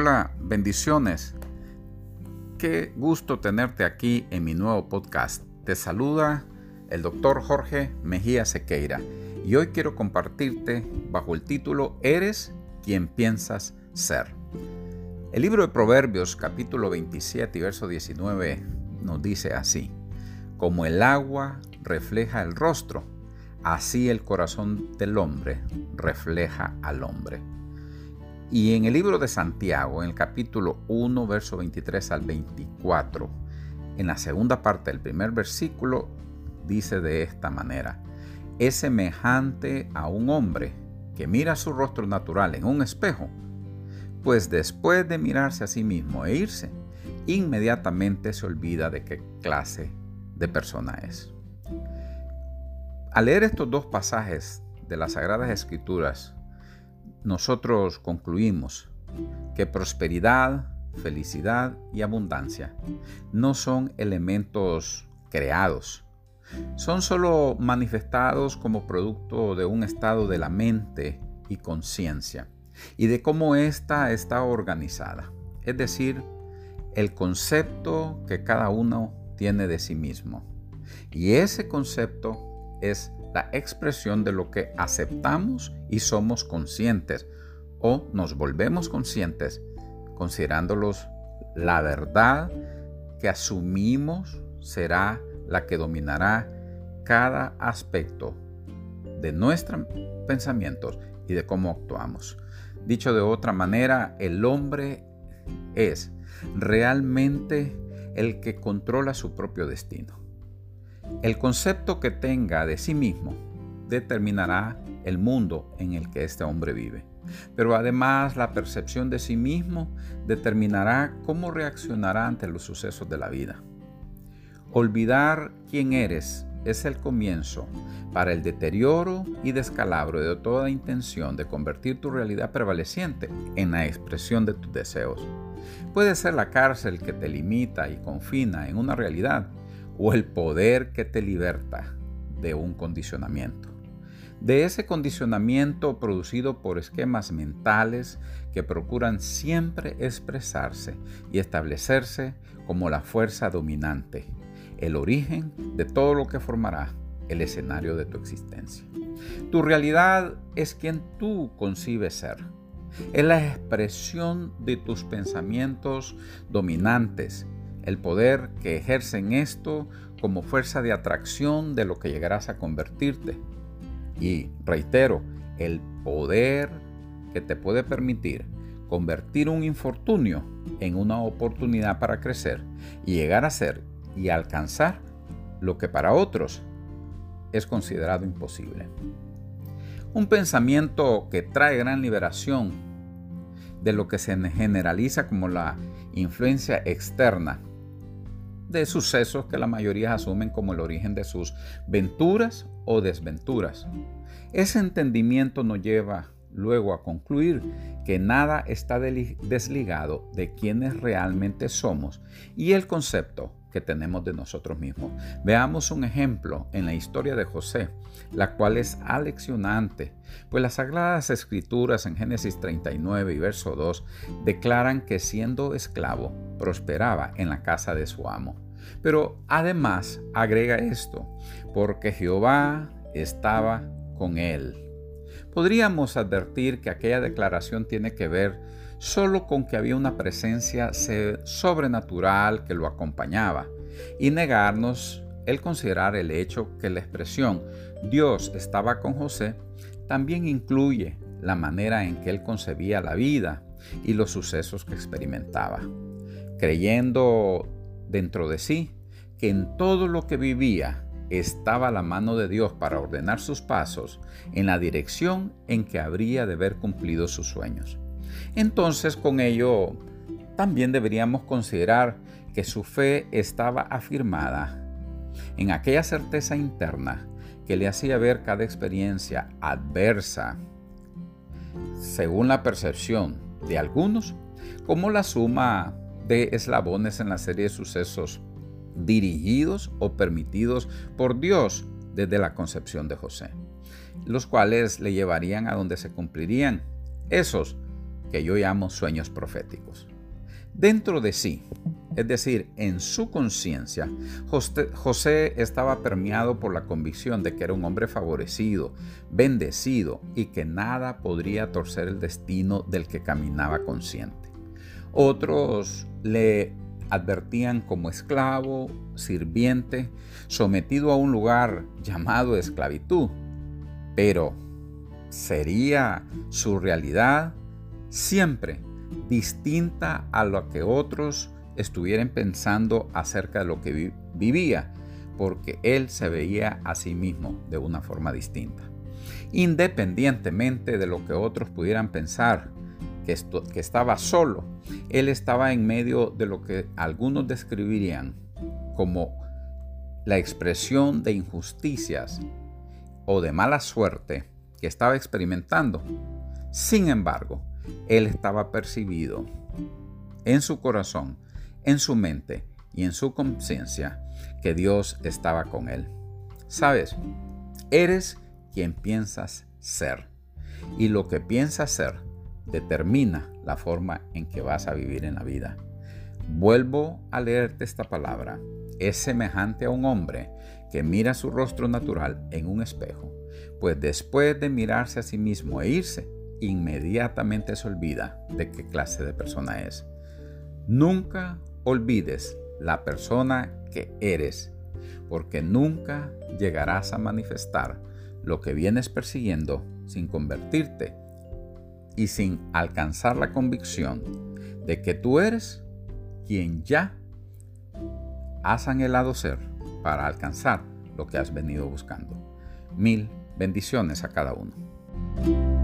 Hola, bendiciones. Qué gusto tenerte aquí en mi nuevo podcast. Te saluda el doctor Jorge Mejía Sequeira y hoy quiero compartirte bajo el título Eres quien piensas ser. El libro de Proverbios capítulo 27 y verso 19 nos dice así, como el agua refleja el rostro, así el corazón del hombre refleja al hombre. Y en el libro de Santiago, en el capítulo 1, verso 23 al 24, en la segunda parte del primer versículo, dice de esta manera, es semejante a un hombre que mira su rostro natural en un espejo, pues después de mirarse a sí mismo e irse, inmediatamente se olvida de qué clase de persona es. Al leer estos dos pasajes de las Sagradas Escrituras, nosotros concluimos que prosperidad, felicidad y abundancia no son elementos creados, son solo manifestados como producto de un estado de la mente y conciencia y de cómo ésta está organizada, es decir, el concepto que cada uno tiene de sí mismo. Y ese concepto es la expresión de lo que aceptamos y somos conscientes o nos volvemos conscientes considerándolos la verdad que asumimos será la que dominará cada aspecto de nuestros pensamientos y de cómo actuamos. Dicho de otra manera, el hombre es realmente el que controla su propio destino. El concepto que tenga de sí mismo determinará el mundo en el que este hombre vive. Pero además la percepción de sí mismo determinará cómo reaccionará ante los sucesos de la vida. Olvidar quién eres es el comienzo para el deterioro y descalabro de toda intención de convertir tu realidad prevaleciente en la expresión de tus deseos. Puede ser la cárcel que te limita y confina en una realidad o el poder que te liberta de un condicionamiento. De ese condicionamiento producido por esquemas mentales que procuran siempre expresarse y establecerse como la fuerza dominante, el origen de todo lo que formará el escenario de tu existencia. Tu realidad es quien tú concibes ser. Es la expresión de tus pensamientos dominantes el poder que ejercen esto como fuerza de atracción de lo que llegarás a convertirte. Y reitero, el poder que te puede permitir convertir un infortunio en una oportunidad para crecer y llegar a ser y alcanzar lo que para otros es considerado imposible. Un pensamiento que trae gran liberación de lo que se generaliza como la influencia externa de sucesos que la mayoría asumen como el origen de sus venturas o desventuras. Ese entendimiento nos lleva luego a concluir que nada está desligado de quienes realmente somos y el concepto que tenemos de nosotros mismos. Veamos un ejemplo en la historia de José, la cual es aleccionante, pues las sagradas escrituras en Génesis 39 y verso 2 declaran que siendo esclavo prosperaba en la casa de su amo. Pero además agrega esto, porque Jehová estaba con él. Podríamos advertir que aquella declaración tiene que ver solo con que había una presencia sobrenatural que lo acompañaba y negarnos el considerar el hecho que la expresión Dios estaba con José también incluye la manera en que él concebía la vida y los sucesos que experimentaba, creyendo dentro de sí que en todo lo que vivía estaba la mano de Dios para ordenar sus pasos en la dirección en que habría de haber cumplido sus sueños. Entonces con ello también deberíamos considerar que su fe estaba afirmada en aquella certeza interna que le hacía ver cada experiencia adversa, según la percepción de algunos, como la suma de eslabones en la serie de sucesos dirigidos o permitidos por Dios desde la concepción de José, los cuales le llevarían a donde se cumplirían esos que yo llamo sueños proféticos. Dentro de sí, es decir, en su conciencia, José estaba permeado por la convicción de que era un hombre favorecido, bendecido y que nada podría torcer el destino del que caminaba consciente. Otros le advertían como esclavo, sirviente, sometido a un lugar llamado esclavitud. Pero, ¿sería su realidad siempre distinta a lo que otros estuvieran pensando acerca de lo que vivía, porque él se veía a sí mismo de una forma distinta. Independientemente de lo que otros pudieran pensar, que, estaba solo, él estaba en medio de lo que algunos describirían como la expresión de injusticias o de mala suerte que estaba experimentando. Sin embargo, él estaba percibido en su corazón, en su mente y en su conciencia que Dios estaba con él. Sabes, eres quien piensas ser y lo que piensas ser determina la forma en que vas a vivir en la vida. Vuelvo a leerte esta palabra. Es semejante a un hombre que mira su rostro natural en un espejo, pues después de mirarse a sí mismo e irse, inmediatamente se olvida de qué clase de persona es. Nunca olvides la persona que eres, porque nunca llegarás a manifestar lo que vienes persiguiendo sin convertirte y sin alcanzar la convicción de que tú eres quien ya has anhelado ser para alcanzar lo que has venido buscando. Mil bendiciones a cada uno.